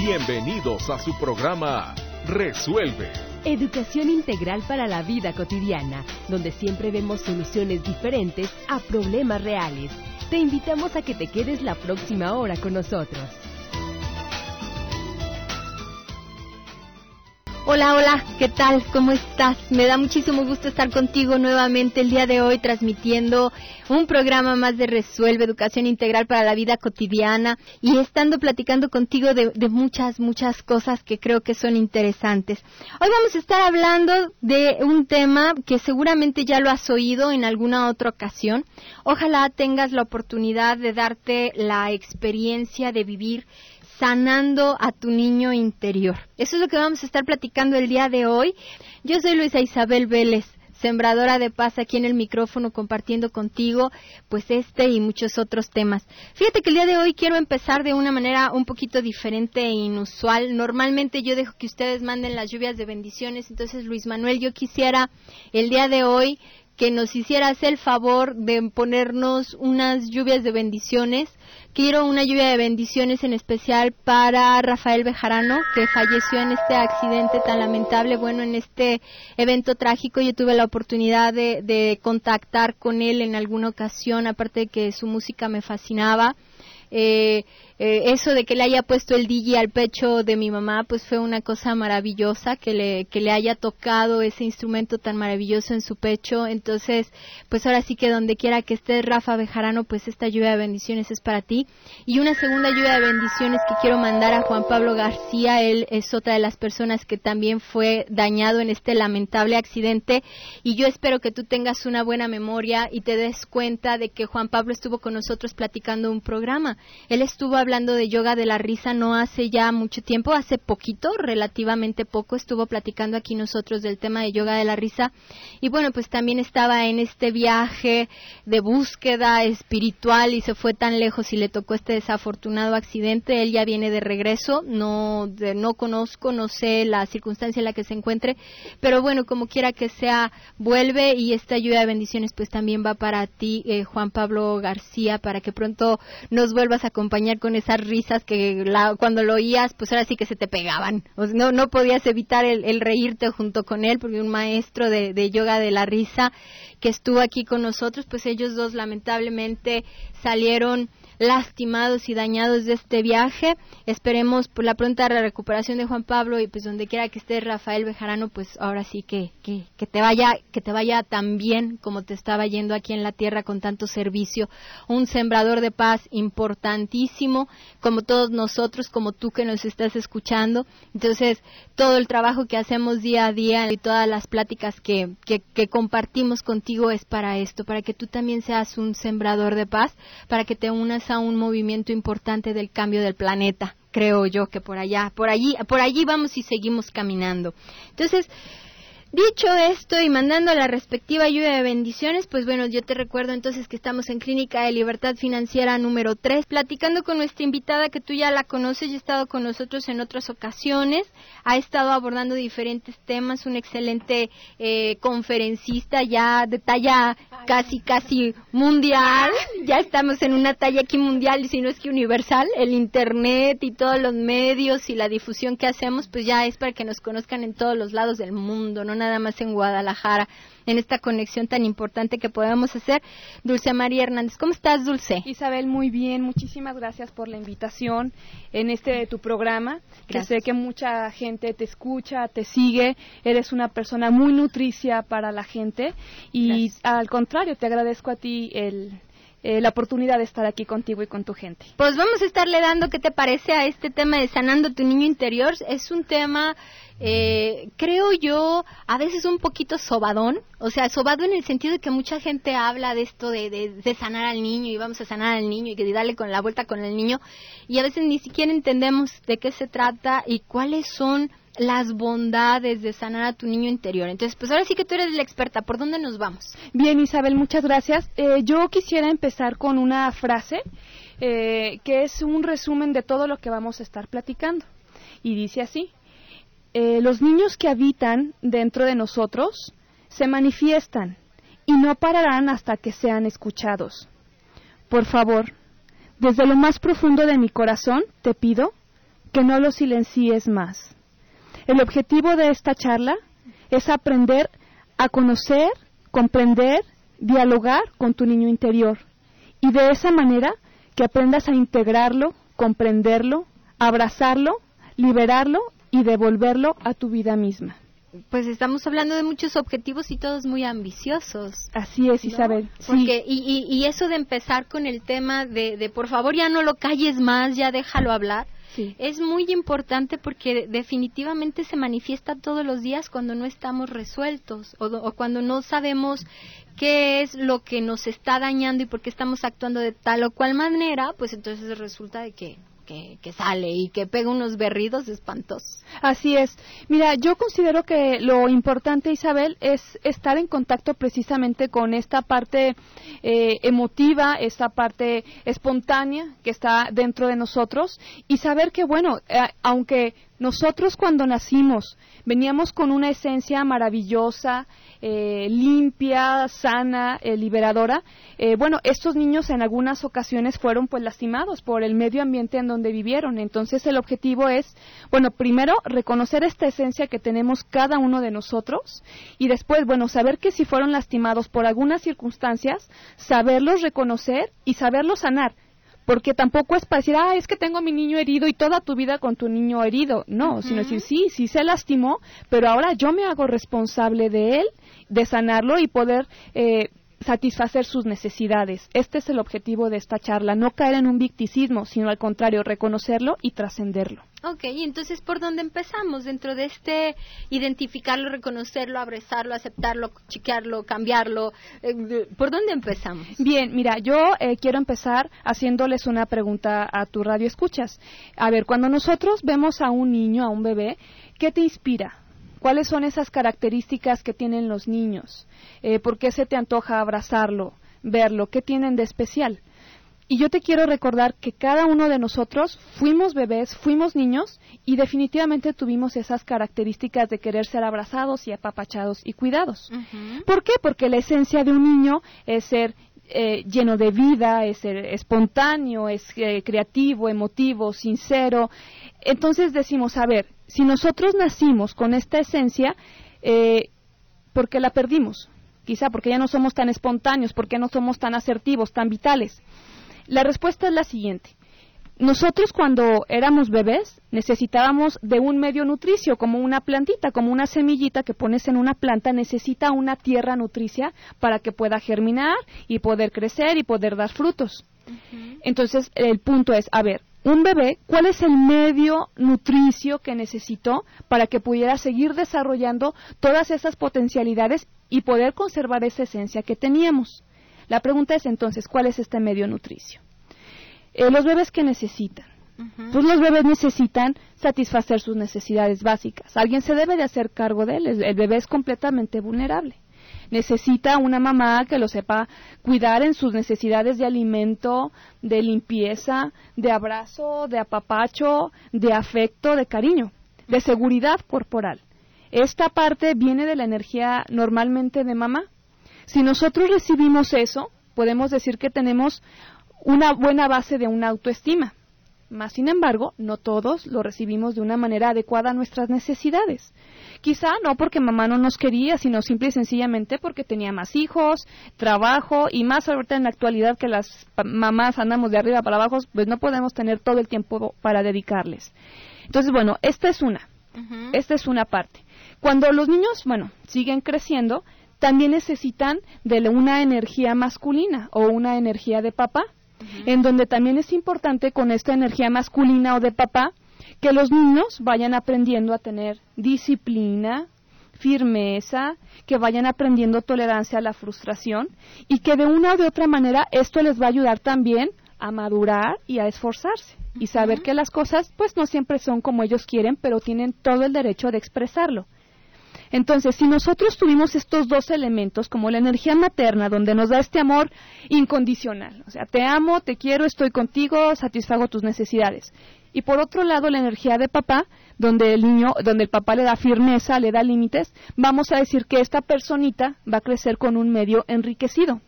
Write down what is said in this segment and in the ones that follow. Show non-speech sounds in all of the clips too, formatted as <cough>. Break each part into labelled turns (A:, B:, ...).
A: Bienvenidos a su programa Resuelve.
B: Educación integral para la vida cotidiana, donde siempre vemos soluciones diferentes a problemas reales. Te invitamos a que te quedes la próxima hora con nosotros.
C: Hola, hola, ¿qué tal? ¿Cómo estás? Me da muchísimo gusto estar contigo nuevamente el día de hoy transmitiendo un programa más de Resuelve Educación Integral para la Vida Cotidiana y estando platicando contigo de, muchas, muchas cosas que creo que son interesantes. Hoy vamos a estar hablando de un tema que seguramente ya lo has oído en alguna otra ocasión. Ojalá tengas la oportunidad de darte la experiencia de vivir sanando a tu niño interior. Eso es lo que vamos a estar platicando el día de hoy. Yo soy Luisa Isabel Vélez, sembradora de paz aquí en el micrófono compartiendo contigo pues este y muchos otros temas. Fíjate que el día de hoy quiero empezar de una manera un poquito diferente e inusual. Normalmente yo dejo que ustedes manden las lluvias de bendiciones, entonces Luis Manuel, yo quisiera el día de hoy que nos hicieras el favor de ponernos unas lluvias de bendiciones. Quiero una lluvia de bendiciones en especial para Rafael Bejarano, que falleció en este accidente tan lamentable. Bueno, en este evento trágico yo tuve la oportunidad de, de contactar con él en alguna ocasión, aparte de que su música me fascinaba. Eh, eh, eso de que le haya puesto el DJ al pecho de mi mamá, pues fue una cosa maravillosa, que le, que le haya tocado ese instrumento tan maravilloso en su pecho. Entonces, pues ahora sí que donde quiera que estés, Rafa Bejarano, pues esta lluvia de bendiciones es para ti. Y una segunda lluvia de bendiciones que quiero mandar a Juan Pablo García, él es otra de las personas que también fue dañado en este lamentable accidente. Y yo espero que tú tengas una buena memoria y te des cuenta de que Juan Pablo estuvo con nosotros platicando un programa. Él estuvo hablando de yoga de la risa no hace ya mucho tiempo, hace poquito, relativamente poco, estuvo platicando aquí nosotros del tema de yoga de la risa. Y bueno, pues también estaba en este viaje de búsqueda espiritual y se fue tan lejos y le tocó este desafortunado accidente. Él ya viene de regreso, no, no conozco, no sé la circunstancia en la que se encuentre, pero bueno, como quiera que sea, vuelve y esta ayuda de bendiciones pues también va para ti, eh, Juan Pablo García, para que pronto nos vuelvas a acompañar con esas risas que cuando lo oías, pues ahora sí que se te pegaban. O no, no podías evitar el, reírte junto con él, porque un maestro de yoga de la risa que estuvo aquí con nosotros, pues ellos dos lamentablemente salieron lastimados y dañados de este viaje. Esperemos por la pronta recuperación de Juan Pablo y pues donde quiera que esté Rafael Bejarano, pues ahora sí que, que, que te vaya, que te vaya tan bien como te estaba yendo aquí en la tierra con tanto servicio. Un sembrador de paz importantísimo, como todos nosotros, como tú que nos estás escuchando. Entonces, todo el trabajo que hacemos día a día y todas las pláticas que, que, que compartimos contigo es para esto, para que tú también seas un sembrador de paz, para que te unas a un movimiento importante del cambio del planeta, creo yo que por allá, por allí, por allí vamos y seguimos caminando. Entonces, Dicho esto y mandando la respectiva ayuda de bendiciones, pues bueno, yo te recuerdo entonces que estamos en Clínica de Libertad Financiera número 3, platicando con nuestra invitada que tú ya la conoces y ha estado con nosotros en otras ocasiones, ha estado abordando diferentes temas, un excelente eh, conferencista ya de talla casi, casi mundial, ya estamos en una talla aquí mundial, si no es que universal, el Internet y todos los medios y la difusión que hacemos, pues ya es para que nos conozcan en todos los lados del mundo, ¿no? Nada más en Guadalajara, en esta conexión tan importante que podemos hacer. Dulce María Hernández, ¿cómo estás, Dulce?
D: Isabel, muy bien, muchísimas gracias por la invitación en este tu programa, que sé que mucha gente te escucha, te sigue, eres una persona muy nutricia para la gente y al contrario, te agradezco a ti el eh, la oportunidad de estar aquí contigo y con tu gente.
C: Pues vamos a estarle dando qué te parece a este tema de sanando tu niño interior. Es un tema eh, creo yo, a veces un poquito sobadón, o sea, sobado en el sentido de que mucha gente habla de esto de, de, sanar al niño y vamos a sanar al niño y que darle con la vuelta con el niño y a veces ni siquiera entendemos de qué se trata y cuáles son las bondades de sanar a tu niño interior. Entonces, pues ahora sí que tú eres la experta, ¿por dónde nos vamos?
D: Bien, Isabel, muchas gracias. Eh, yo quisiera empezar con una frase eh, que es un resumen de todo lo que vamos a estar platicando. Y dice así, eh, los niños que habitan dentro de nosotros se manifiestan y no pararán hasta que sean escuchados. Por favor, desde lo más profundo de mi corazón te pido que no lo silencies más. El objetivo de esta charla es aprender a conocer, comprender, dialogar con tu niño interior y de esa manera que aprendas a integrarlo, comprenderlo, abrazarlo, liberarlo y devolverlo a tu vida misma.
C: Pues estamos hablando de muchos objetivos y todos muy ambiciosos.
D: Así es, Isabel.
C: Porque, y, y, eso de empezar con el tema de, de por favor ya no lo calles más, ya déjalo hablar, es muy importante porque definitivamente se manifiesta todos los días cuando no estamos resueltos o, cuando no sabemos qué es lo que nos está dañando y por qué estamos actuando de tal o cual manera, pues entonces resulta de que que, sale y que pega unos berridos espantosos.
D: Así es. Mira, yo considero que lo importante, Isabel, es estar en contacto precisamente con esta parte eh, emotiva, esta parte espontánea que está dentro de nosotros y saber que, bueno, eh, aunque nosotros cuando nacimos veníamos con una esencia maravillosa, eh, limpia, sana, eh, liberadora. Eh, bueno, estos niños en algunas ocasiones fueron pues lastimados por el medio ambiente en donde vivieron. Entonces el objetivo es, bueno, primero reconocer esta esencia que tenemos cada uno de nosotros y después, bueno, saber que si fueron lastimados por algunas circunstancias, saberlos reconocer y saberlos sanar porque tampoco es para decir, ah, es que tengo a mi niño herido y toda tu vida con tu niño herido. No, sino decir, sí, sí se lastimó, pero ahora yo me hago responsable de él, de sanarlo y poder eh, satisfacer sus necesidades. Este es el objetivo de esta charla, no caer en un victicismo, sino al contrario, reconocerlo y trascenderlo.
C: Ok, entonces ¿por dónde empezamos? Dentro de este identificarlo, reconocerlo, abrazarlo, aceptarlo, chiquearlo, cambiarlo, eh, ¿por dónde empezamos?
D: Bien, mira, yo eh, quiero empezar haciéndoles una pregunta a tu radio escuchas. A ver, cuando nosotros vemos a un niño, a un bebé, ¿qué te inspira? ¿Cuáles son esas características que tienen los niños? Eh, ¿Por qué se te antoja abrazarlo, verlo? ¿Qué tienen de especial? Y yo te quiero recordar que cada uno de nosotros fuimos bebés, fuimos niños y definitivamente tuvimos esas características de querer ser abrazados y apapachados y cuidados. ¿Por qué? Porque la esencia de un niño es ser eh, lleno de vida, es ser espontáneo, es eh, creativo, emotivo, sincero. Entonces decimos, a ver, si nosotros nacimos con esta esencia, eh, ¿por qué la perdimos? Quizá porque ya no somos tan espontáneos, porque no somos tan asertivos, tan vitales. La respuesta es la siguiente. Nosotros cuando éramos bebés necesitábamos de un medio nutricio, como una plantita, como una semillita que pones en una planta, necesita una tierra nutricia para que pueda germinar y poder crecer y poder dar frutos. Entonces, el punto es, a ver, un bebé, ¿cuál es el medio nutricio que necesitó para que pudiera seguir desarrollando todas esas potencialidades y poder conservar esa esencia que teníamos? La pregunta es entonces, ¿cuál es este medio nutricio? Eh, los bebés que necesitan. Pues los bebés necesitan satisfacer sus necesidades básicas. Alguien se debe de hacer cargo de él. El bebé es completamente vulnerable necesita una mamá que lo sepa cuidar en sus necesidades de alimento, de limpieza, de abrazo, de apapacho, de afecto, de cariño, de seguridad corporal. Esta parte viene de la energía normalmente de mamá. Si nosotros recibimos eso, podemos decir que tenemos una buena base de una autoestima. Más sin embargo, no todos lo recibimos de una manera adecuada a nuestras necesidades. Quizá no porque mamá no nos quería, sino simple y sencillamente porque tenía más hijos, trabajo y más ahorita en la actualidad que las mamás andamos de arriba para abajo, pues no podemos tener todo el tiempo para dedicarles. Entonces, bueno, esta es una. Esta es una parte. Cuando los niños, bueno, siguen creciendo, también necesitan de una energía masculina o una energía de papá en donde también es importante con esta energía masculina o de papá que los niños vayan aprendiendo a tener disciplina, firmeza, que vayan aprendiendo tolerancia a la frustración y que de una o de otra manera esto les va a ayudar también a madurar y a esforzarse y saber que las cosas pues no siempre son como ellos quieren, pero tienen todo el derecho de expresarlo. Entonces, si nosotros tuvimos estos dos elementos, como la energía materna, donde nos da este amor incondicional, o sea, te amo, te quiero, estoy contigo, satisfago tus necesidades. Y por otro lado, la energía de papá, donde el niño, donde el papá le da firmeza, le da límites, vamos a decir que esta personita va a crecer con un medio enriquecido.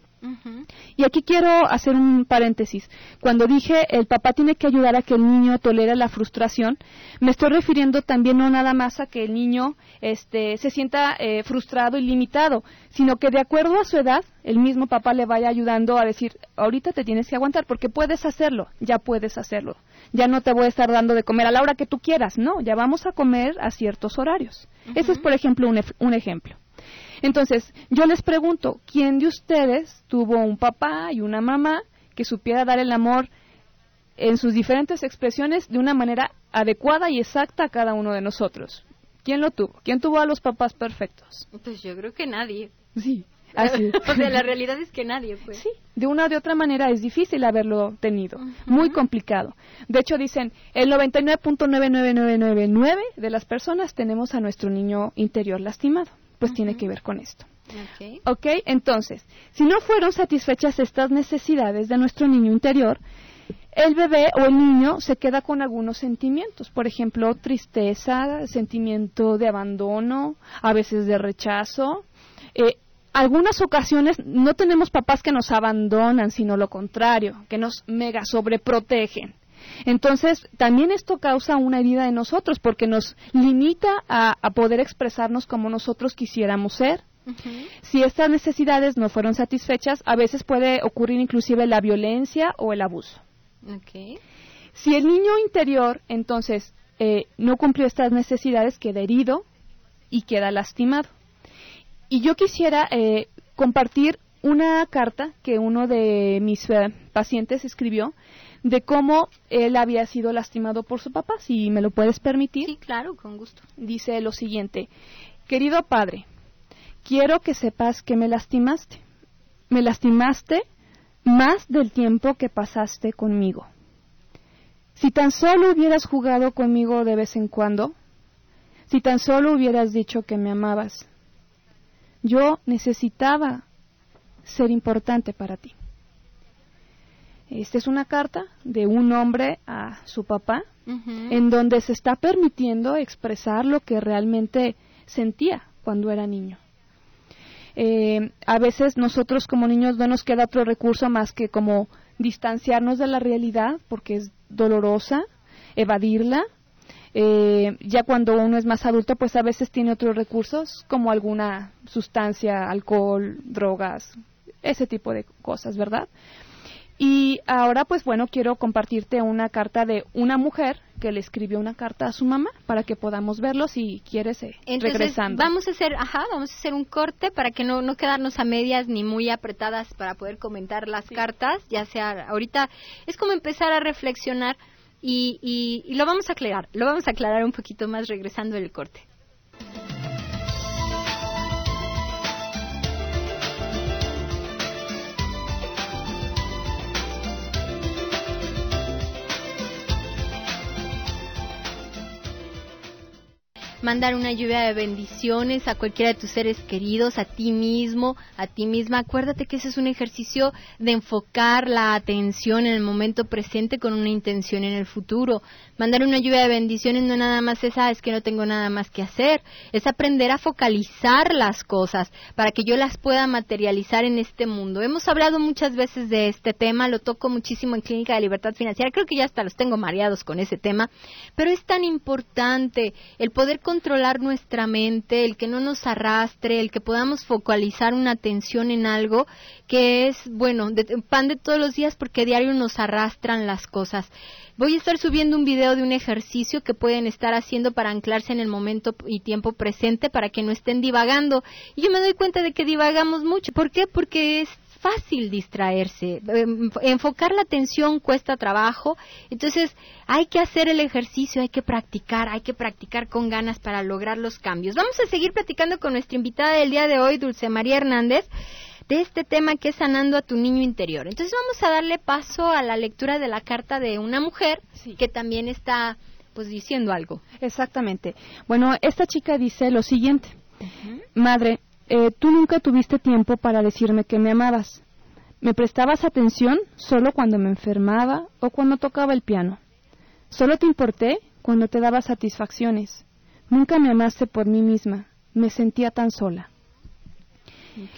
D: Y aquí quiero hacer un paréntesis. Cuando dije el papá tiene que ayudar a que el niño tolere la frustración, me estoy refiriendo también no nada más a que el niño este, se sienta eh, frustrado y limitado, sino que de acuerdo a su edad, el mismo papá le vaya ayudando a decir, ahorita te tienes que aguantar porque puedes hacerlo, ya puedes hacerlo. Ya no te voy a estar dando de comer a la hora que tú quieras, no, ya vamos a comer a ciertos horarios. Ese es, por ejemplo, un ejemplo. Entonces, yo les pregunto, ¿quién de ustedes tuvo un papá y una mamá que supiera dar el amor en sus diferentes expresiones de una manera adecuada y exacta a cada uno de nosotros? ¿Quién lo tuvo? ¿Quién tuvo a los papás perfectos?
C: Pues yo creo que nadie.
D: Sí.
C: Así. <laughs> o sea, la realidad es que nadie, pues.
D: Sí, de una o de otra manera es difícil haberlo tenido, muy complicado. De hecho, dicen, el 99.99999 de las personas tenemos a nuestro niño interior lastimado pues tiene que ver con esto.
C: Okay.
D: ok, entonces, si no fueron satisfechas estas necesidades de nuestro niño interior, el bebé o el niño se queda con algunos sentimientos, por ejemplo, tristeza, sentimiento de abandono, a veces de rechazo. Eh, algunas ocasiones no tenemos papás que nos abandonan, sino lo contrario, que nos mega sobreprotegen. Entonces, también esto causa una herida en nosotros porque nos limita a, poder expresarnos como nosotros quisiéramos ser. Si estas necesidades no fueron satisfechas, a veces puede ocurrir inclusive la violencia o el abuso. Si el niño interior, entonces, eh, no cumplió estas necesidades, queda herido y queda lastimado. Y yo quisiera eh, compartir una carta que uno de mis eh, pacientes escribió de cómo él había sido lastimado por su papá, si me lo puedes permitir.
C: Sí, claro, con gusto.
D: Dice lo siguiente, querido padre, quiero que sepas que me lastimaste. Me lastimaste más del tiempo que pasaste conmigo. Si tan solo hubieras jugado conmigo de vez en cuando, si tan solo hubieras dicho que me amabas, yo necesitaba ser importante para ti. Esta es una carta de un hombre a su papá, en donde se está permitiendo expresar lo que realmente sentía cuando era niño. Eh, a veces nosotros como niños no nos queda otro recurso más que como distanciarnos de la realidad porque es dolorosa, evadirla. Eh, ya cuando uno es más adulto, pues a veces tiene otros recursos como alguna sustancia, alcohol, drogas, ese tipo de cosas, ¿verdad? Y ahora, pues bueno, quiero compartirte una carta de una mujer que le escribió una carta a su mamá para que podamos verlo si quieres eh,
C: Entonces, Vamos a hacer, ajá, vamos a hacer un corte para que no, no quedarnos a medias ni muy apretadas para poder comentar las cartas, ya sea ahorita es como empezar a reflexionar y, y, y lo vamos a aclarar, lo vamos a aclarar un poquito más regresando del corte. Mandar una lluvia de bendiciones a cualquiera de tus seres queridos, a ti mismo, a ti misma. Acuérdate que ese es un ejercicio de enfocar la atención en el momento presente con una intención en el futuro. Mandar una lluvia de bendiciones no nada más es, ah, es que no tengo nada más que hacer, es aprender a focalizar las cosas para que yo las pueda materializar en este mundo. Hemos hablado muchas veces de este tema, lo toco muchísimo en Clínica de Libertad Financiera, creo que ya hasta los tengo mareados con ese tema, pero es tan importante el poder controlar nuestra mente, el que no nos arrastre, el que podamos focalizar una atención en algo que es, bueno, de, pan de todos los días porque diario nos arrastran las cosas. Voy a estar subiendo un video de un ejercicio que pueden estar haciendo para anclarse en el momento y tiempo presente para que no estén divagando. Y yo me doy cuenta de que divagamos mucho. ¿Por qué? Porque es fácil distraerse. Em, enfocar la atención cuesta trabajo. Entonces, hay que hacer el ejercicio, hay que practicar, hay que practicar con ganas para lograr los cambios. Vamos a seguir platicando con nuestra invitada del día de hoy, Dulce María Hernández de este tema que es sanando a tu niño interior. Entonces vamos a darle paso a la lectura de la carta de una mujer que también está pues diciendo algo.
D: Exactamente. Bueno, esta chica dice lo siguiente. Madre, eh, tú nunca tuviste tiempo para decirme que me amabas. Me prestabas atención solo cuando me enfermaba o cuando tocaba el piano. Solo te importé cuando te daba satisfacciones. Nunca me amaste por mí misma. Me sentía tan sola.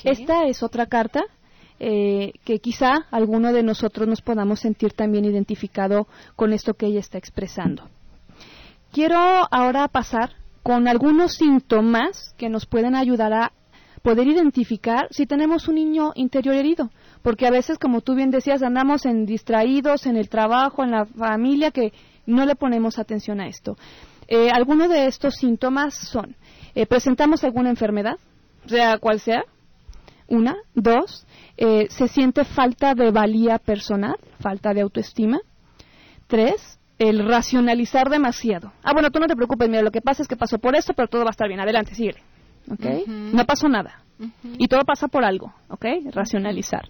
D: Esta es otra carta eh, que quizá alguno de nosotros nos podamos sentir también identificado con esto que ella está expresando. Quiero ahora pasar con algunos síntomas que nos pueden ayudar a poder identificar si tenemos un niño interior herido, porque a veces, como tú bien decías, andamos en distraídos en el trabajo, en la familia, que no le ponemos atención a esto. Eh, algunos de estos síntomas son, eh, presentamos alguna enfermedad, sea cual sea, una, dos, eh, se siente falta de valía personal, falta de autoestima, tres, el racionalizar demasiado. Ah, bueno, tú no te preocupes, mira, lo que pasa es que pasó por esto, pero todo va a estar bien, adelante, sigue. ¿Ok? No pasó nada. Y todo pasa por algo, ¿ok? Racionalizar.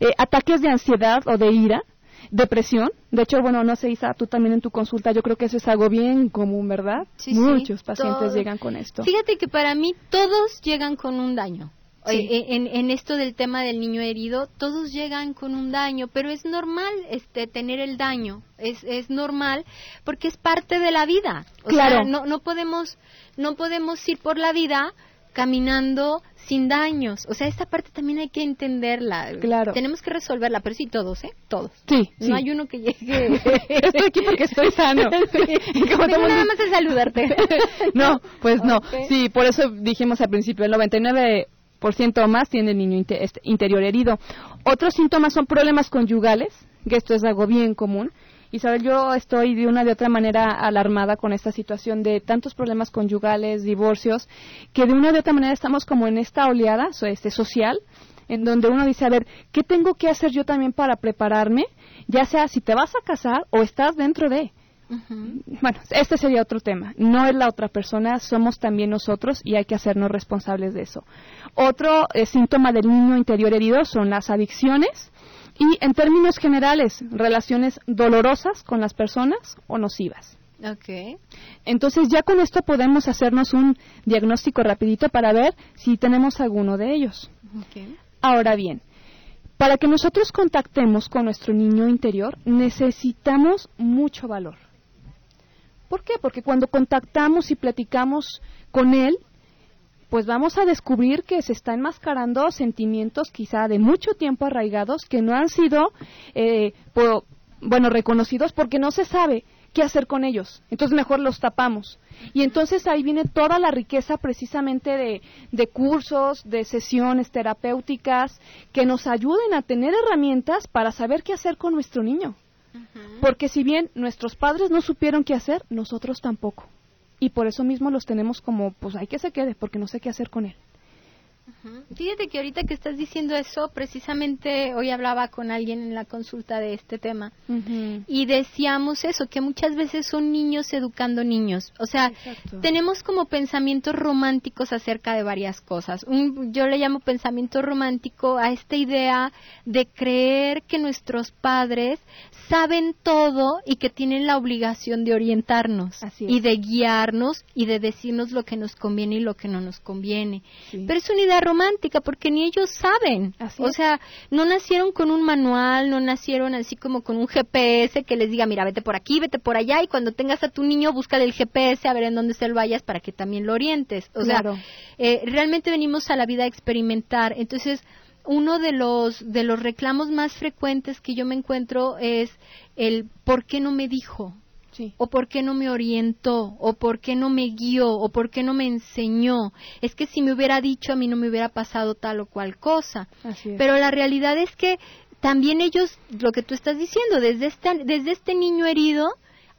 D: Eh, ataques de ansiedad o de ira, depresión. De hecho, bueno, no sé, Isa, tú también en tu consulta, yo creo que eso es algo bien común, ¿verdad?
C: Sí,
D: Muchos pacientes llegan con esto.
C: Fíjate que para mí todos llegan con un daño. Eh, en, en, esto del tema del niño herido, todos llegan con un daño, pero es normal este tener el daño, es, es normal porque es parte de la vida. O
D: claro.
C: sea, no, no podemos no podemos ir por la vida caminando sin daños. O sea, esta parte también hay que entenderla.
D: Claro.
C: Tenemos que resolverla, pero sí todos, ¿eh? Todos.
D: Sí.
C: No hay uno que llegue. <laughs>
D: estoy aquí porque estoy sano. <laughs>
C: Sí. <laughs> nada más es saludarte.
D: no, pues no. Sí, por eso dijimos al principio, el 99 por ciento o más tiene el niño este, interior herido. Otros síntomas son problemas conyugales, que esto es algo bien común. Isabel, yo estoy de una de otra manera alarmada con esta situación de tantos problemas conyugales, divorcios, que de una de otra manera estamos como en esta oleada este, social, en donde uno dice, a ver, ¿qué tengo que hacer yo también para prepararme? Ya sea si te vas a casar o estás dentro de. Bueno, este sería otro tema. No es la otra persona, somos también nosotros y hay que hacernos responsables de eso. Otro eh, síntoma del niño interior herido son las adicciones y, en términos generales, relaciones dolorosas con las personas o nocivas.
C: Okay.
D: Entonces ya con esto podemos hacernos un diagnóstico rapidito para ver si tenemos alguno de ellos.
C: Okay.
D: Ahora bien, para que nosotros contactemos con nuestro niño interior necesitamos mucho valor. ¿Por qué? Porque cuando contactamos y platicamos con él, pues vamos a descubrir que se están enmascarando sentimientos quizá de mucho tiempo arraigados que no han sido, eh, bueno, reconocidos porque no se sabe qué hacer con ellos. Entonces mejor los tapamos. Y entonces ahí viene toda la riqueza precisamente de, de cursos, de sesiones terapéuticas que nos ayuden a tener herramientas para saber qué hacer con nuestro niño. Porque si bien nuestros padres no supieron qué hacer, nosotros tampoco. Y por eso mismo los tenemos como, pues hay que se quede, porque no sé qué hacer con él.
C: Fíjate que ahorita que estás diciendo eso, precisamente hoy hablaba con alguien en la consulta de este tema y decíamos eso, que muchas veces son niños educando niños. O sea, tenemos como pensamientos románticos acerca de varias cosas. Un, yo le llamo pensamiento romántico a esta idea de creer que nuestros padres saben todo y que tienen la obligación de orientarnos y de guiarnos y de decirnos lo que nos conviene y lo que no nos conviene. Pero es una idea romántica porque ni ellos saben. o sea, no nacieron con un manual, no nacieron así como con un GPS que les diga, mira, vete por aquí, vete por allá y cuando tengas a tu niño, búscale el GPS a ver en dónde se lo vayas para que también lo orientes. O sea, eh, realmente venimos a la vida a experimentar. Entonces, uno de los de los reclamos más frecuentes que yo me encuentro es el ¿por qué no me dijo? O por qué no me orientó, o por qué no me guió, o por qué no me enseñó. Es que si me hubiera dicho a mí no me hubiera pasado tal o cual cosa. Pero la realidad es que también ellos, lo que tú estás diciendo, desde este, desde este niño herido,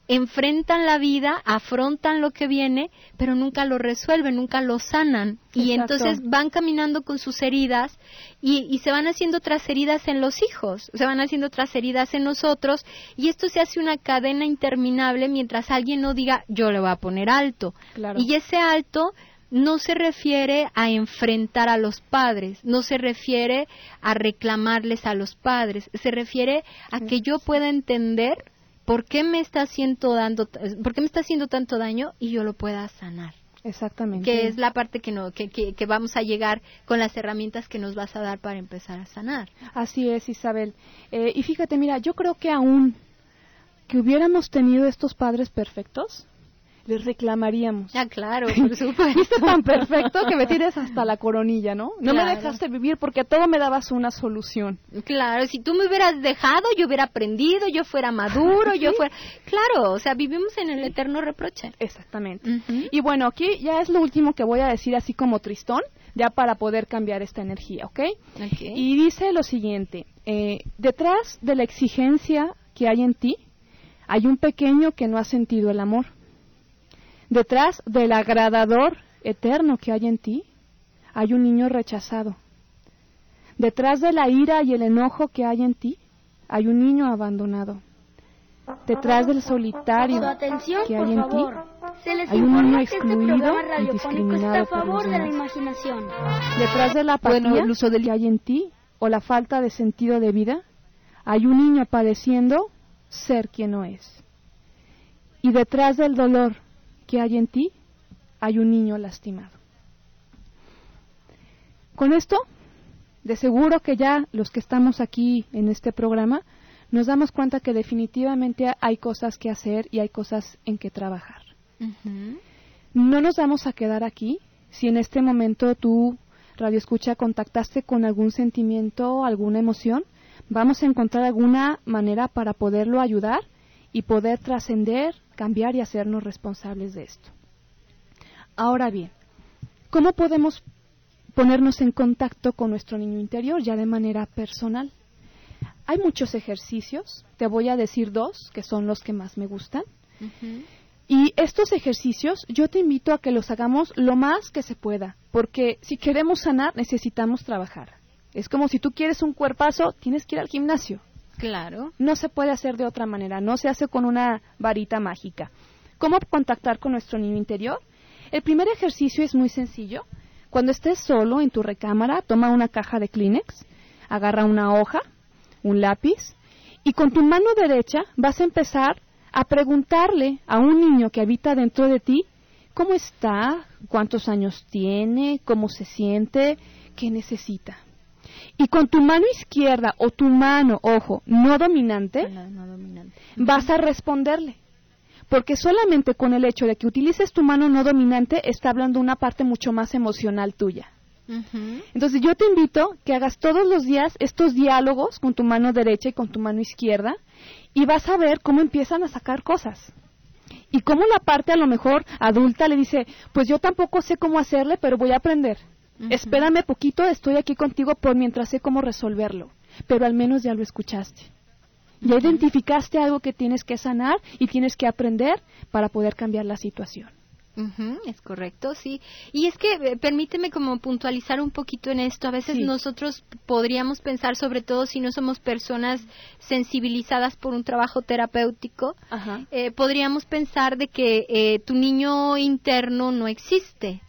C: enfrentan la vida, afrontan lo que viene, pero nunca lo resuelven, nunca lo sanan. Y entonces van caminando con sus heridas y, se van haciendo otras heridas en los hijos, se van haciendo otras heridas en nosotros y esto se hace una cadena interminable mientras alguien no diga yo le voy a poner alto. Y ese alto no se refiere a enfrentar a los padres, no se refiere a reclamarles a los padres, se refiere a que yo pueda entender ¿por qué me está haciendo dando, por qué me está haciendo tanto daño y yo lo pueda sanar?
D: Exactamente.
C: Que es la parte que, no, que, que, vamos a llegar con las herramientas que nos vas a dar para empezar a sanar.
D: Así es, Isabel. Eh, y fíjate, mira, yo creo que aún que hubiéramos tenido estos padres perfectos, les reclamaríamos.
C: Ah, claro, <laughs> por supuesto.
D: Fuiste tan perfecto que me tienes hasta la coronilla, ¿no? No me dejaste vivir porque a todo me dabas una solución.
C: Claro, si tú me hubieras dejado, yo hubiera aprendido, yo fuera maduro, yo <laughs> fuera... Claro, o sea, vivimos en el eterno reproche.
D: Exactamente. Y bueno, aquí ya es lo último que voy a decir así como tristón, ya para poder cambiar esta energía, ¿ok?
C: Ok.
D: Y dice lo siguiente, eh, detrás de la exigencia que hay en ti, hay un pequeño que no ha sentido el amor. Detrás del agradador eterno que hay en ti, hay un niño rechazado. Detrás de la ira y el enojo que hay en ti, hay un niño abandonado. Detrás del solitario que
E: por
D: hay en ti,
E: favor. Se les
D: hay un niño
E: este
D: excluido y discriminado
E: está a
D: por los
E: favor de la
D: demás.
E: imaginación.
D: Detrás de la apatía
C: Bueno, el uso del-
D: que hay en ti o la falta de sentido de vida, hay un niño padeciendo ser quien no es. Y detrás del dolor que hay en ti, hay un niño lastimado. Con esto, de seguro que ya los que estamos aquí en este programa, nos damos cuenta que definitivamente hay cosas que hacer y hay cosas en que trabajar. No nos vamos a quedar aquí. Si en este momento tú, Radio Escucha, contactaste con algún sentimiento, alguna emoción, vamos a encontrar alguna manera para poderlo ayudar y poder trascender, cambiar y hacernos responsables de esto. Ahora bien, ¿cómo podemos ponernos en contacto con nuestro niño interior ya de manera personal? Hay muchos ejercicios, te voy a decir dos, que son los que más me gustan. Y estos ejercicios yo te invito a que los hagamos lo más que se pueda, porque si queremos sanar necesitamos trabajar. Es como si tú quieres un cuerpazo, tienes que ir al gimnasio.
C: Claro.
D: No se puede hacer de otra manera, no se hace con una varita mágica. ¿Cómo contactar con nuestro niño interior? El primer ejercicio es muy sencillo. Cuando estés solo en tu recámara, toma una caja de Kleenex, agarra una hoja, un lápiz y con tu mano derecha vas a empezar a preguntarle a un niño que habita dentro de ti cómo está, cuántos años tiene, cómo se siente, qué necesita. Y con tu mano izquierda o tu mano, ojo, no dominante,
C: La no dominante.
D: vas a responderle. Porque solamente con el hecho de que utilices tu mano no dominante está hablando una parte mucho más emocional tuya. Entonces yo te invito que hagas todos los días estos diálogos con tu mano derecha y con tu mano izquierda y vas a ver cómo empiezan a sacar cosas. Y cómo la parte a lo mejor adulta le dice, pues yo tampoco sé cómo hacerle, pero voy a aprender. Espérame poquito, estoy aquí contigo por mientras sé cómo resolverlo. Pero al menos ya lo escuchaste. Ya identificaste algo que tienes que sanar y tienes que aprender para poder cambiar la situación.
C: Es correcto, sí. Y es que eh, permíteme como puntualizar un poquito en esto. A veces
D: Sí.
C: nosotros podríamos pensar, sobre todo si no somos personas sensibilizadas por un trabajo terapéutico, eh, podríamos pensar de que eh, tu niño interno no existe.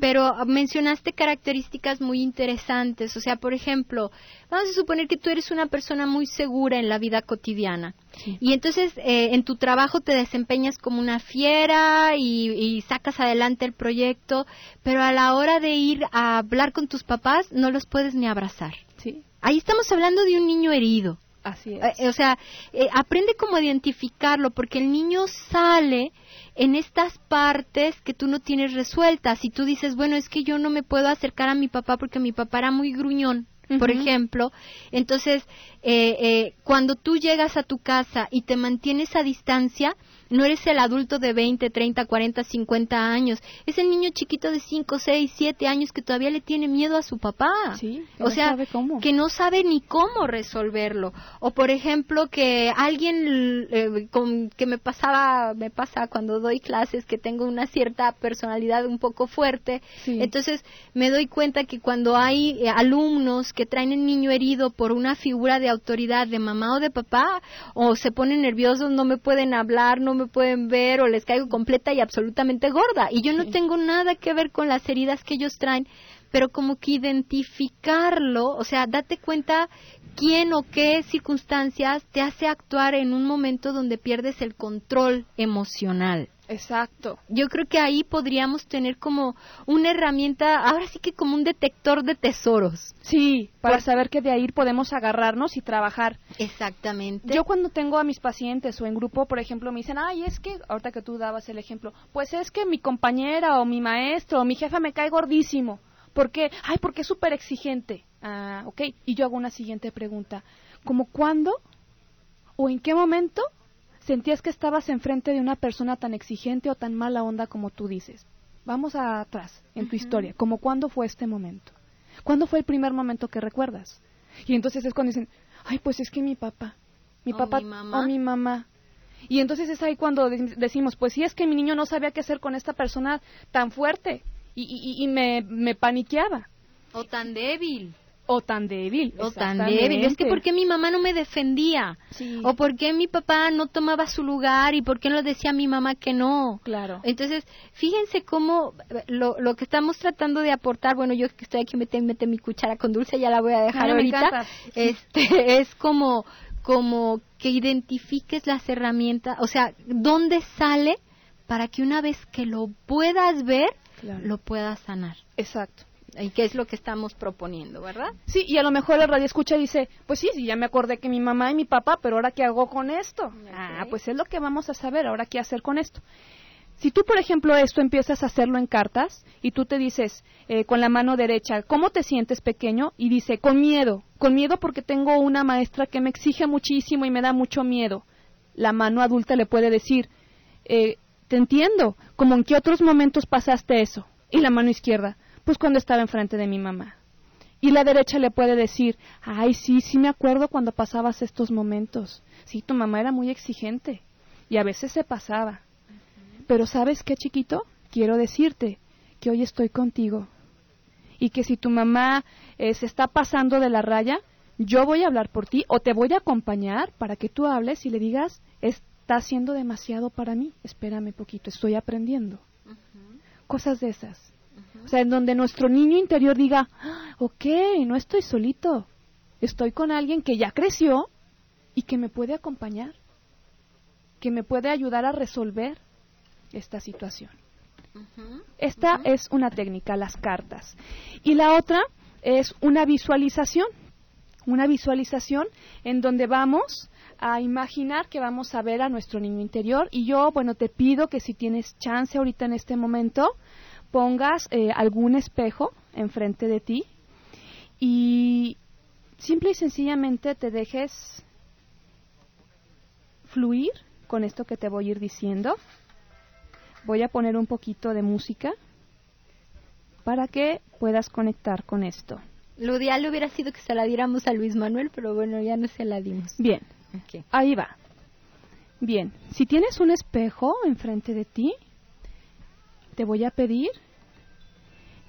C: Pero mencionaste características muy interesantes. O sea, por ejemplo, vamos a suponer que tú eres una persona muy segura en la vida cotidiana.
D: Sí.
C: Y entonces eh, en tu trabajo te desempeñas como una fiera y, y sacas adelante el proyecto, pero a la hora de ir a hablar con tus papás no los puedes ni abrazar.
D: Sí,
C: Ahí estamos hablando de un niño herido.
D: así es.
C: Eh, o sea, eh, aprende cómo identificarlo, porque el niño sale en estas partes que tú no tienes resueltas. Y tú dices, bueno, es que yo no me puedo acercar a mi papá porque mi papá era muy gruñón, por ejemplo. Entonces, eh, eh, cuando tú llegas a tu casa y te mantienes a distancia, no eres el adulto de 20, 30, 40, 50 años. Es el niño chiquito de 5, 6, 7 años que todavía le tiene miedo a su papá.
D: Sí,
C: o sea,
D: sabe cómo.
C: que no sabe ni cómo resolverlo. O por ejemplo que alguien eh, con, que me pasaba, me pasa cuando doy clases que tengo una cierta personalidad un poco fuerte.
D: Sí.
C: Entonces me doy cuenta que cuando hay eh, alumnos que traen el niño herido por una figura de autoridad de mamá o de papá, o se ponen nerviosos, no me pueden hablar, no me pueden ver, o les caigo completa y absolutamente gorda. Y yo no tengo nada que ver con las heridas que ellos traen, pero como que identificarlo, o sea, date cuenta quién o qué circunstancias te hace actuar en un momento donde pierdes el control emocional.
D: Exacto.
C: Yo creo que ahí podríamos tener como una herramienta, ahora sí que como un detector de tesoros.
D: Sí, para saber que de ahí podemos agarrarnos y trabajar.
C: Exactamente.
D: Yo cuando tengo a mis pacientes o en grupo, por ejemplo, me dicen, ay, es que, ahorita que tú dabas el ejemplo, pues es que mi compañera o mi maestro o mi jefa me cae gordísimo. ¿Por qué? Ay, porque es súper exigente. Ah, ok. Y yo hago una siguiente pregunta. ¿Como cuándo o en qué momento sentías que estabas enfrente de una persona tan exigente o tan mala onda como tú dices? Vamos atrás en tu historia. ¿Como cuándo fue este momento? ¿Cuándo fue el primer momento que recuerdas? Y entonces es cuando dicen, ay, pues es que mi papá, mi
C: O
D: papá
C: mi mamá.
D: o mi mamá. Y entonces es ahí cuando de- decimos, pues sí, es que mi niño no sabía qué hacer con esta persona tan fuerte y, y- y me, me paniqueaba.
C: O tan débil.
D: O tan débil.
C: O tan débil. Es que ¿por qué mi mamá no me defendía?
D: Sí.
C: ¿O por qué mi papá no tomaba su lugar? ¿Y por qué no decía a mi mamá que no?
D: Claro.
C: Entonces, fíjense cómo eh, lo, lo que estamos tratando de aportar, bueno, yo que estoy aquí mete, mete mi cuchara con dulce, ya la voy a dejar ahorita, <laughs> este, es como, como que identifiques las herramientas, o sea, dónde sale para que una vez que lo puedas ver,
D: Claro.
C: lo puedas sanar.
D: Exacto.
C: Y qué es lo que estamos proponiendo, ¿verdad?
D: Sí, y a lo mejor el radio escucha y dice, pues sí, sí, ya me acordé que mi mamá y mi papá, pero ahora qué hago con esto? Ah, pues es lo que vamos a saber, ahora qué hacer con esto. Si tú, por ejemplo, esto empiezas a hacerlo en cartas y tú te dices eh, con la mano derecha, ¿cómo te sientes pequeño? Y dice, con miedo, con miedo porque tengo una maestra que me exige muchísimo y me da mucho miedo. La mano adulta le puede decir, eh, te entiendo, como en qué otros momentos pasaste eso. Y la mano izquierda, pues cuando estaba enfrente de mi mamá. Y la derecha le puede decir, ay, sí, sí me acuerdo cuando pasabas estos momentos. Sí, tu mamá era muy exigente y a veces se pasaba. Pero sabes qué, chiquito, quiero decirte que hoy estoy contigo y que si tu mamá eh, se está pasando de la raya, yo voy a hablar por ti o te voy a acompañar para que tú hables y le digas, está haciendo demasiado para mí, espérame poquito, estoy aprendiendo. Cosas de esas. O sea, en donde nuestro niño interior diga, "Ah, ok, no estoy solito, estoy con alguien que ya creció y que me puede acompañar, que me puede ayudar a resolver esta situación. Esta es una técnica, las cartas. Y la otra es una visualización. Una visualización en donde vamos a imaginar que vamos a ver a nuestro niño interior. Y yo, bueno, te pido que si tienes chance ahorita en este momento, pongas eh, algún espejo enfrente de ti y simple y sencillamente te dejes fluir con esto que te voy a ir diciendo. Voy a poner un poquito de música para que puedas conectar con esto.
C: Lo ideal hubiera sido que se la diéramos a Luis Manuel, pero bueno, ya no se la dimos.
D: Bien, ahí va. Bien, si tienes un espejo enfrente de ti, te voy a pedir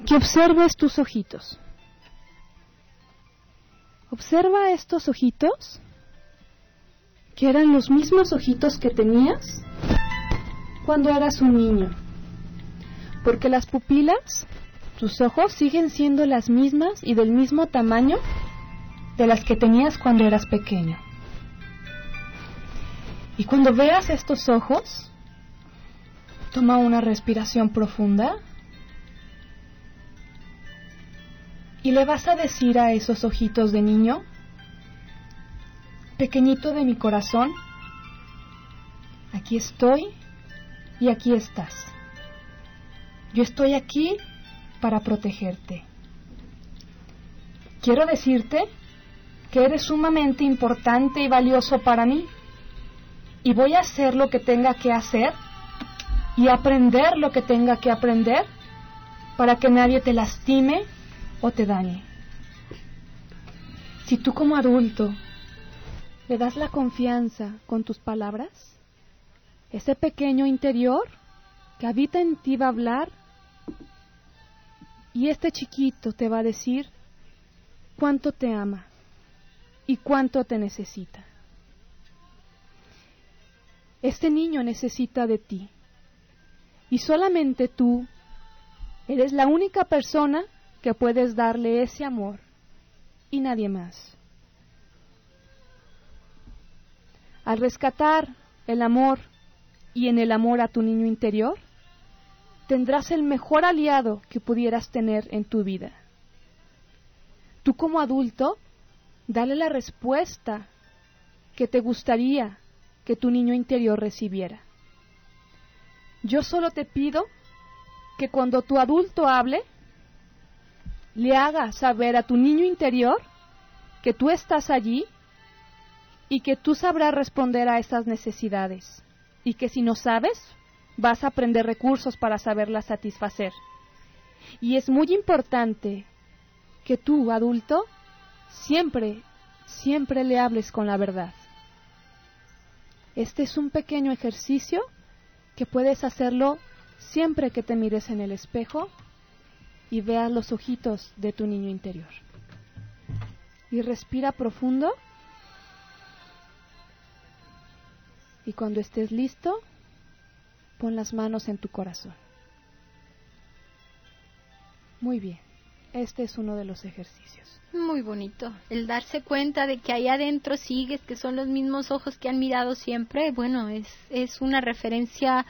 D: que observes tus ojitos. Observa estos ojitos, que eran los mismos ojitos que tenías cuando eras un niño. Porque las pupilas, tus ojos, siguen siendo las mismas y del mismo tamaño de las que tenías cuando eras pequeño. Y cuando veas estos ojos, toma una respiración profunda y le vas a decir a esos ojitos de niño, pequeñito de mi corazón, aquí estoy y aquí estás. Yo estoy aquí para protegerte. Quiero decirte que eres sumamente importante y valioso para mí y voy a hacer lo que tenga que hacer y aprender lo que tenga que aprender para que nadie te lastime o te dañe. Si tú como adulto le das la confianza con tus palabras, ese pequeño interior que habita en ti va a hablar y este chiquito te va a decir cuánto te ama y cuánto te necesita. Este niño necesita de ti. Y solamente tú eres la única persona que puedes darle ese amor y nadie más. Al rescatar el amor y en el amor a tu niño interior, tendrás el mejor aliado que pudieras tener en tu vida. Tú como adulto, dale la respuesta que te gustaría que tu niño interior recibiera. Yo solo te pido que cuando tu adulto hable, le haga saber a tu niño interior que tú estás allí y que tú sabrás responder a esas necesidades y que si no sabes, vas a aprender recursos para saberlas satisfacer. Y es muy importante que tú, adulto, siempre, siempre le hables con la verdad. Este es un pequeño ejercicio que puedes hacerlo siempre que te mires en el espejo y veas los ojitos de tu niño interior. Y respira profundo. Y cuando estés listo, pon las manos en tu corazón. Muy bien, este es uno de los ejercicios.
C: Muy bonito. El darse cuenta de que ahí adentro sigues, que son los mismos ojos que han mirado siempre, bueno, es, es una referencia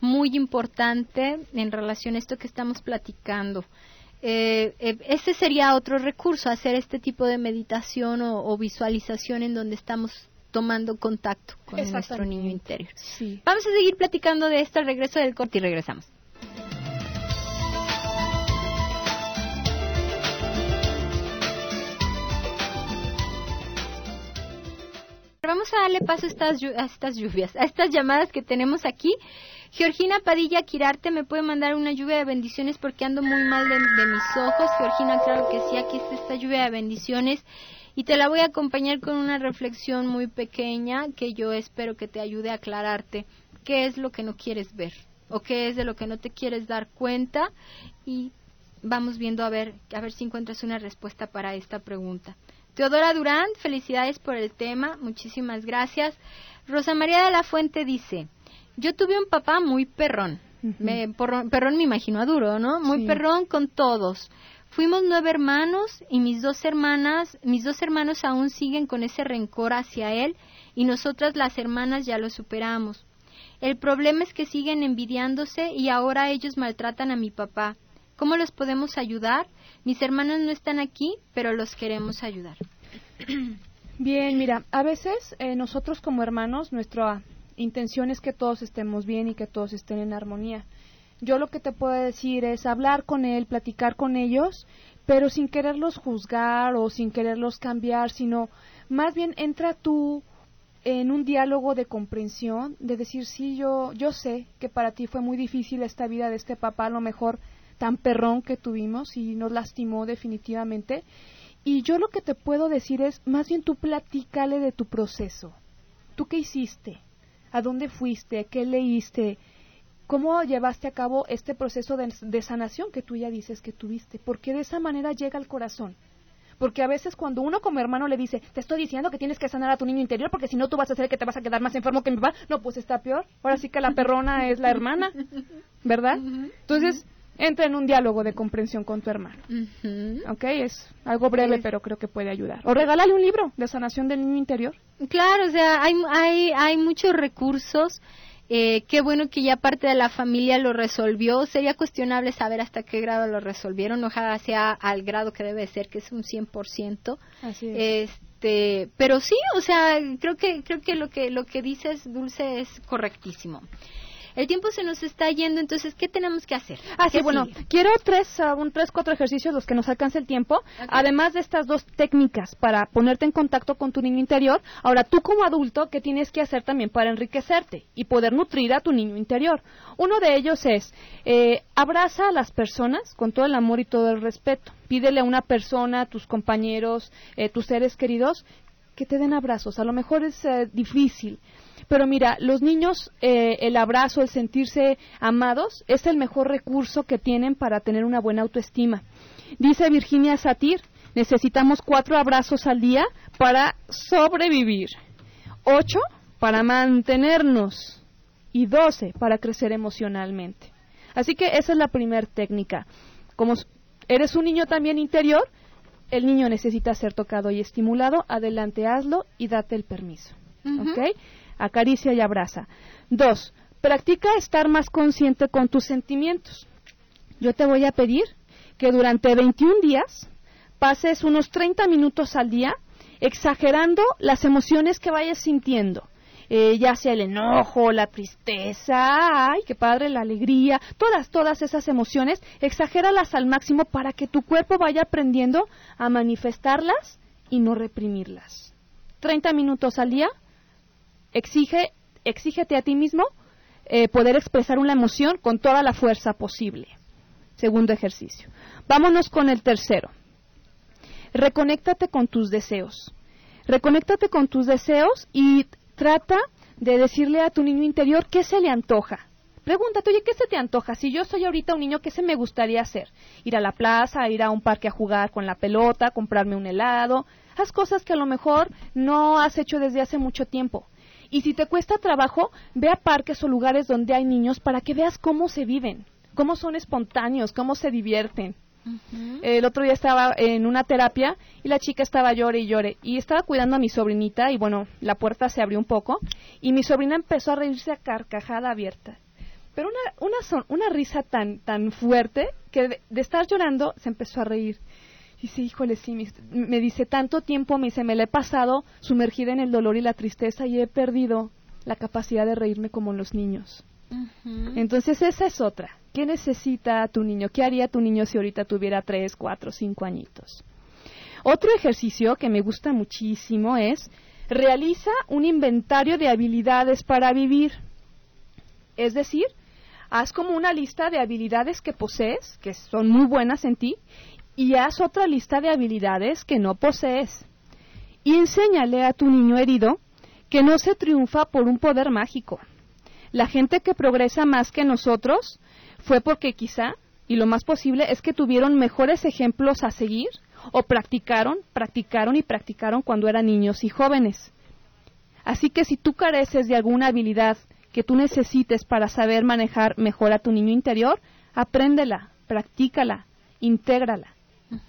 C: muy importante en relación a esto que estamos platicando. Eh, eh, ese sería otro recurso, hacer este tipo de meditación o, visualización en donde estamos tomando contacto con nuestro niño interior. Vamos a seguir platicando de esto al regreso del corte y regresamos. Vamos a darle paso a estas, a estas lluvias, a estas llamadas que tenemos aquí. Georgina Padilla Quirarte me puede mandar una lluvia de bendiciones porque ando muy mal de, mis ojos. Georgina, claro que sí, aquí está esta lluvia de bendiciones. Y te la voy a acompañar con una reflexión muy pequeña que yo espero que te ayude a aclararte qué es lo que no quieres ver o qué es de lo que no te quieres dar cuenta y vamos viendo a ver a ver si encuentras una respuesta para esta pregunta. Teodora Durán, felicidades por el tema, muchísimas gracias. Rosa María de la Fuente dice, yo tuve un papá muy perrón. me, perrón me imagino a duro, ¿no? Muy perrón con todos. Fuimos nueve hermanos y mis dos hermanas, mis dos hermanos aún siguen con ese rencor hacia él y nosotras las hermanas ya lo superamos. El problema es que siguen envidiándose y ahora ellos maltratan a mi papá. ¿Cómo los podemos ayudar? Mis hermanos no están aquí, pero los queremos ayudar. <clears throat>
D: Bien, mira, a veces eh, nosotros como hermanos, nuestra intención es que todos estemos bien y que todos estén en armonía. Yo lo que te puedo decir es hablar con él, platicar con ellos, pero sin quererlos juzgar o sin quererlos cambiar, sino más bien entra tú en un diálogo de comprensión, de decir, sí, yo, yo sé que para ti fue muy difícil esta vida de este papá, a lo mejor tan perrón que tuvimos y nos lastimó definitivamente. Y yo lo que te puedo decir es, más bien tú platícale de tu proceso. ¿Tú qué hiciste? a dónde fuiste, qué leíste, cómo llevaste a cabo este proceso de, sanación que tú ya dices que tuviste, porque de esa manera llega al corazón. Porque a veces cuando uno como hermano le dice, te estoy diciendo que tienes que sanar a tu niño interior porque si no tú vas a hacer que te vas a quedar más enfermo que mi papá, no, pues está peor. Ahora sí que la perrona es la hermana, ¿verdad? Entonces, entra en un diálogo de comprensión con tu hermano. ¿Ok? Es algo breve, pero creo que puede ayudar. O regálale un libro de sanación del niño interior.
C: Claro, o sea, hay, hay, hay muchos recursos. Eh, qué bueno que ya parte de la familia lo resolvió. Sería cuestionable saber hasta qué grado lo resolvieron. Ojalá sea al grado que debe ser, que es un 100%. Así es. Este, pero sí, o sea, creo que creo que lo que lo que dices Dulce es correctísimo. El tiempo se nos está yendo, entonces, ¿qué tenemos que hacer?
D: Ah, sí, bueno, quiero tres, uh, un, tres, cuatro ejercicios los que nos alcance el tiempo, además de estas dos técnicas para ponerte en contacto con tu niño interior. Ahora, tú como adulto, ¿qué tienes que hacer también para enriquecerte y poder nutrir a tu niño interior? Uno de ellos es, eh, abraza a las personas con todo el amor y todo el respeto. Pídele a una persona, a tus compañeros, eh, tus seres queridos, que te den abrazos. A lo mejor es eh, difícil, pero mira, los niños, eh, el abrazo, el sentirse amados, es el mejor recurso que tienen para tener una buena autoestima. Dice Virginia Satir, necesitamos cuatro abrazos al día para sobrevivir, ocho para mantenernos y doce para crecer emocionalmente. Así que esa es la primera técnica. Como eres un niño también interior, el niño necesita ser tocado y estimulado, adelante hazlo y date el permiso acaricia y abraza. Dos, practica estar más consciente con tus sentimientos. Yo te voy a pedir que durante 21 días pases unos 30 minutos al día exagerando las emociones que vayas sintiendo. Eh, ya sea el enojo, la tristeza, ay, qué padre, la alegría, todas, todas esas emociones, exagéralas al máximo para que tu cuerpo vaya aprendiendo a manifestarlas y no reprimirlas. 30 minutos al día, exige, exígete a ti mismo eh, poder expresar una emoción con toda la fuerza posible. Segundo ejercicio. Vámonos con el tercero. Reconéctate con tus deseos. Reconéctate con tus deseos y trata de decirle a tu niño interior qué se le antoja. Pregúntate, oye, ¿qué se te antoja? Si yo soy ahorita un niño, ¿qué se me gustaría hacer? Ir a la plaza, ir a un parque a jugar con la pelota, comprarme un helado. Haz cosas que a lo mejor no has hecho desde hace mucho tiempo. Y si te cuesta trabajo, ve a parques o lugares donde hay niños para que veas cómo se viven, cómo son espontáneos, cómo se divierten. El otro día estaba en una terapia y la chica estaba llore y llore y estaba cuidando a mi sobrinita y bueno, la puerta se abrió un poco y mi sobrina empezó a reírse a carcajada abierta. Pero una, una, una risa tan, tan fuerte que de, estar llorando se empezó a reír. Y sí, híjole, sí, me, dice, tanto tiempo, me dice, me le he pasado sumergida en el dolor y la tristeza y he perdido la capacidad de reírme como los niños. Entonces esa es otra. ¿Qué necesita tu niño? ¿Qué haría tu niño si ahorita tuviera tres, cuatro, cinco añitos? Otro ejercicio que me gusta muchísimo es realiza un inventario de habilidades para vivir. Es decir, haz como una lista de habilidades que posees, que son muy buenas en ti, y haz otra lista de habilidades que no posees. Y enséñale a tu niño herido que no se triunfa por un poder mágico. La gente que progresa más que nosotros fue porque quizá, y lo más posible, es que tuvieron mejores ejemplos a seguir o practicaron, practicaron y practicaron cuando eran niños y jóvenes. Así que si tú careces de alguna habilidad que tú necesites para saber manejar mejor a tu niño interior, apréndela, practícala, intégrala,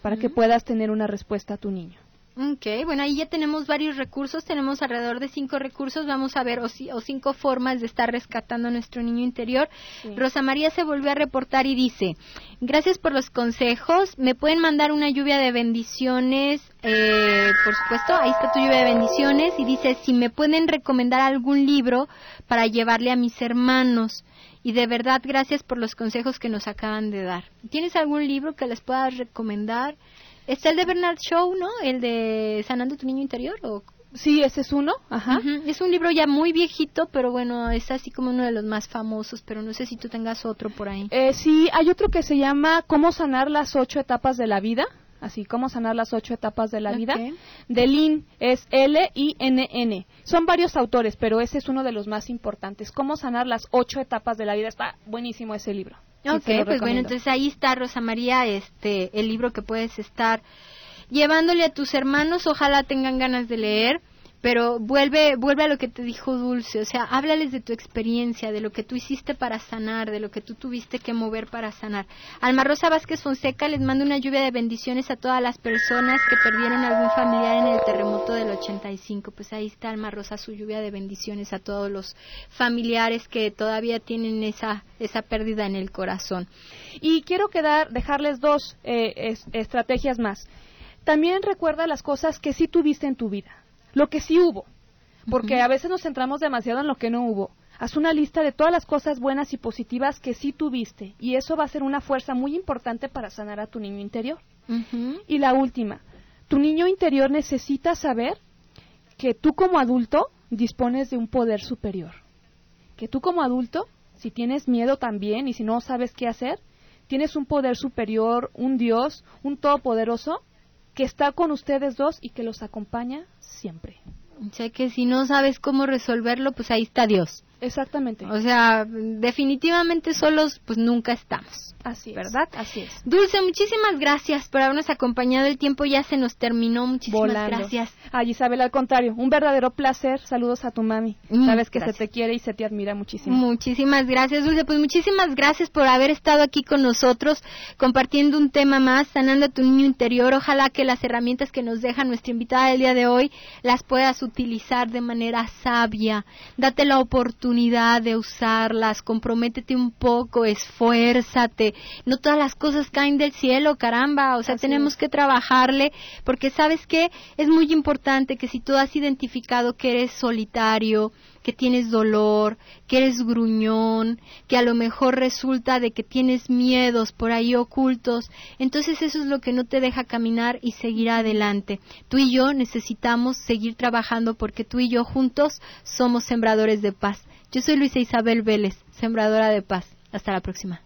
D: para que puedas tener una respuesta a tu niño.
C: Ok, bueno, ahí ya tenemos varios recursos, tenemos alrededor de cinco recursos, vamos a ver, o, cinco formas de estar rescatando a nuestro niño interior. Rosa María se volvió a reportar y dice, gracias por los consejos, me pueden mandar una lluvia de bendiciones, eh, por supuesto, ahí está tu lluvia de bendiciones, y dice, si me pueden recomendar algún libro para llevarle a mis hermanos. Y de verdad, gracias por los consejos que nos acaban de dar. ¿Tienes algún libro que les puedas recomendar? Está el de Bernard Shaw, ¿no? El de Sanando tu niño interior. ¿o?
D: Sí, ese es uno. Ajá.
C: Es un libro ya muy viejito, pero bueno, es así como uno de los más famosos, pero no sé si tú tengas otro por ahí.
D: Eh, sí, hay otro que se llama Cómo sanar las ocho etapas de la vida. Así, cómo sanar las ocho etapas de la vida. De Lin, es L-I-N-N. Son varios autores, pero ese es uno de los más importantes. Cómo sanar las ocho etapas de la vida. Está buenísimo ese libro.
C: Ok, pues bueno, entonces ahí está Rosa María, este, el libro que puedes estar llevándole a tus hermanos, ojalá tengan ganas de leer pero vuelve vuelve a lo que te dijo Dulce, o sea, háblales de tu experiencia, de lo que tú hiciste para sanar, de lo que tú tuviste que mover para sanar. Alma Rosa Vázquez Fonseca les manda una lluvia de bendiciones a todas las personas que perdieron algún familiar en el terremoto del 85. Pues ahí está Alma Rosa su lluvia de bendiciones a todos los familiares que todavía tienen esa esa pérdida en el corazón.
D: Y quiero quedar dejarles dos eh, estrategias más. También recuerda las cosas que sí tuviste en tu vida lo que sí hubo, porque a veces nos centramos demasiado en lo que no hubo. Haz una lista de todas las cosas buenas y positivas que sí tuviste y eso va a ser una fuerza muy importante para sanar a tu niño interior. Y la última, tu niño interior necesita saber que tú como adulto dispones de un poder superior. Que tú como adulto, si tienes miedo también y si no sabes qué hacer, tienes un poder superior, un Dios, un todopoderoso que está con ustedes dos y que los acompaña siempre.
C: O que si no sabes cómo resolverlo, pues ahí está Dios.
D: Exactamente.
C: O sea, definitivamente solos pues nunca estamos.
D: Así
C: ¿verdad?
D: Así es.
C: Dulce, muchísimas gracias por habernos acompañado. El tiempo ya se nos terminó. Muchísimas gracias.
D: Ay, Isabel, al contrario, un verdadero placer. Saludos a tu mami. Mm, Sabes que se te quiere y se te admira muchísimo.
C: Muchísimas gracias, Dulce. Pues muchísimas gracias por haber estado aquí con nosotros compartiendo un tema más, sanando a tu niño interior. Ojalá que las herramientas que nos deja nuestra invitada del día de hoy las puedas utilizar de manera sabia. Date la oportunidad oportunidad de usarlas, comprométete un poco, esfuérzate. No todas las cosas caen del cielo, caramba, o sea, tenemos que trabajarle porque sabes que es muy importante que si tú has identificado que eres solitario, que tienes dolor, que eres gruñón, que a lo mejor resulta de que tienes miedos por ahí ocultos, entonces eso es lo que no te deja caminar y seguir adelante. Tú y yo necesitamos seguir trabajando porque tú y yo juntos somos sembradores de paz. Yo soy Luisa Isabel Vélez, sembradora de paz. Hasta la próxima.